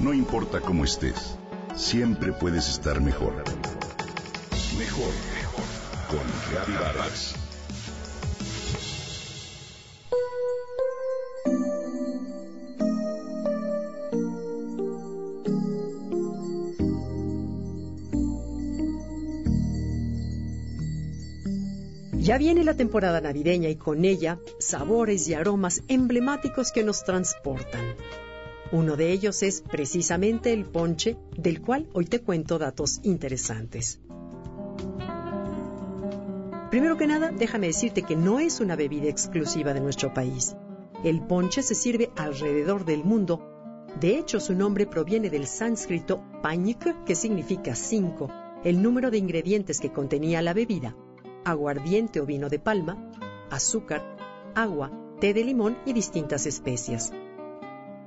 No importa cómo estés, siempre puedes estar mejor. Mejor, mejor. Con Reavivadas. Ya viene la temporada navideña y con ella sabores y aromas emblemáticos que nos transportan. Uno de ellos es precisamente el ponche, del cual hoy te cuento datos interesantes. Primero que nada, déjame decirte que no es una bebida exclusiva de nuestro país. El ponche se sirve alrededor del mundo. De hecho, su nombre proviene del sánscrito pañik, que significa cinco, el número de ingredientes que contenía la bebida, aguardiente o vino de palma, azúcar, agua, té de limón y distintas especias.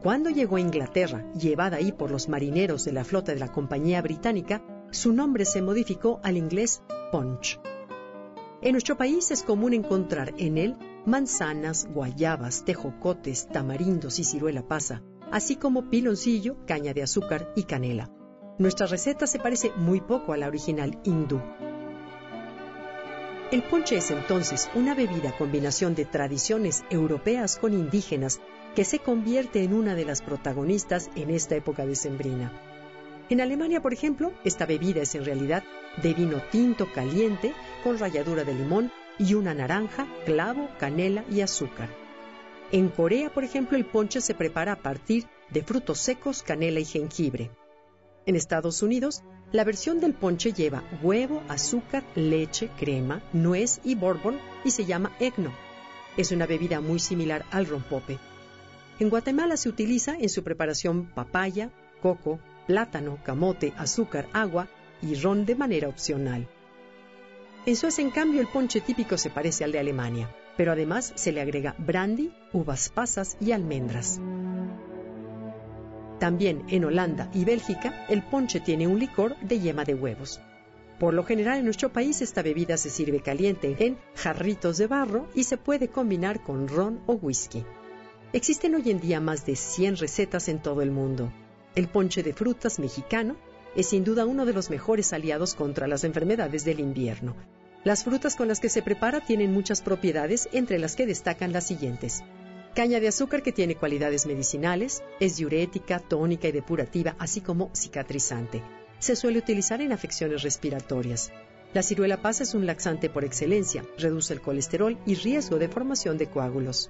Cuando llegó a Inglaterra, llevada ahí por los marineros de la flota de la Compañía Británica, su nombre se modificó al inglés punch. En nuestro país es común encontrar en él manzanas, guayabas, tejocotes, tamarindos y ciruela pasa, así como piloncillo, caña de azúcar y canela. Nuestra receta se parece muy poco a la original hindú. El ponche es entonces una bebida combinación de tradiciones europeas con indígenas que se convierte en una de las protagonistas en esta época decembrina. En Alemania, por ejemplo, esta bebida es en realidad de vino tinto caliente con ralladura de limón y una naranja, clavo, canela y azúcar. En Corea, por ejemplo, el ponche se prepara a partir de frutos secos, canela y jengibre. En Estados Unidos, la versión del ponche lleva huevo, azúcar, leche, crema, nuez y bourbon y se llama eggnog. Es una bebida muy similar al rompope. En Guatemala se utiliza en su preparación papaya, coco, plátano, camote, azúcar, agua y ron de manera opcional. En Suecia, en cambio, el ponche típico se parece al de Alemania, pero además se le agrega brandy, uvas pasas y almendras. También en Holanda y Bélgica, el ponche tiene un licor de yema de huevos. Por lo general en nuestro país esta bebida se sirve caliente en jarritos de barro y se puede combinar con ron o whisky. Existen hoy en día más de 100 recetas en todo el mundo. El ponche de frutas mexicano es sin duda uno de los mejores aliados contra las enfermedades del invierno. Las frutas con las que se prepara tienen muchas propiedades, entre las que destacan las siguientes. Caña de azúcar que tiene cualidades medicinales, es diurética, tónica y depurativa, así como cicatrizante. Se suele utilizar en afecciones respiratorias. La ciruela pasa es un laxante por excelencia, reduce el colesterol y riesgo de formación de coágulos.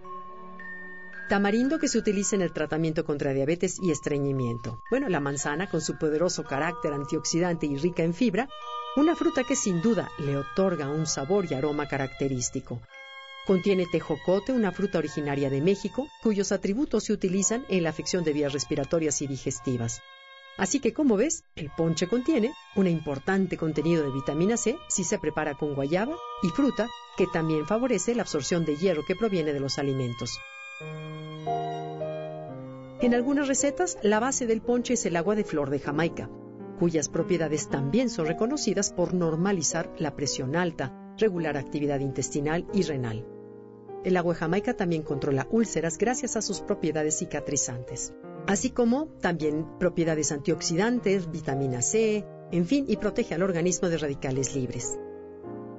Tamarindo que se utiliza en el tratamiento contra diabetes y estreñimiento. Bueno, la manzana con su poderoso carácter antioxidante y rica en fibra, una fruta que sin duda le otorga un sabor y aroma característico. Contiene tejocote, una fruta originaria de México, cuyos atributos se utilizan en la afección de vías respiratorias y digestivas. Así que, como ves, el ponche contiene un importante contenido de vitamina C si se prepara con guayaba y fruta, que también favorece la absorción de hierro que proviene de los alimentos. En algunas recetas, la base del ponche es el agua de flor de Jamaica, cuyas propiedades también son reconocidas por normalizar la presión alta, regular actividad intestinal y renal. El agua de Jamaica también controla úlceras gracias a sus propiedades cicatrizantes, así como también propiedades antioxidantes, vitamina C, en fin, y protege al organismo de radicales libres.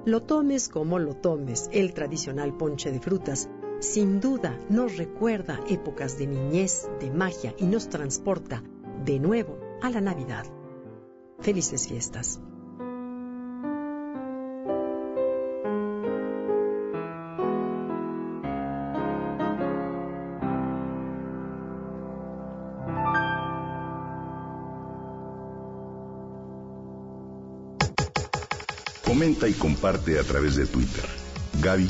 Lo tomes como lo tomes, el tradicional ponche de frutas sin duda nos recuerda épocas de niñez, de magia y nos transporta de nuevo a la Navidad. Felices fiestas. Comenta y comparte a través de Twitter. Gaby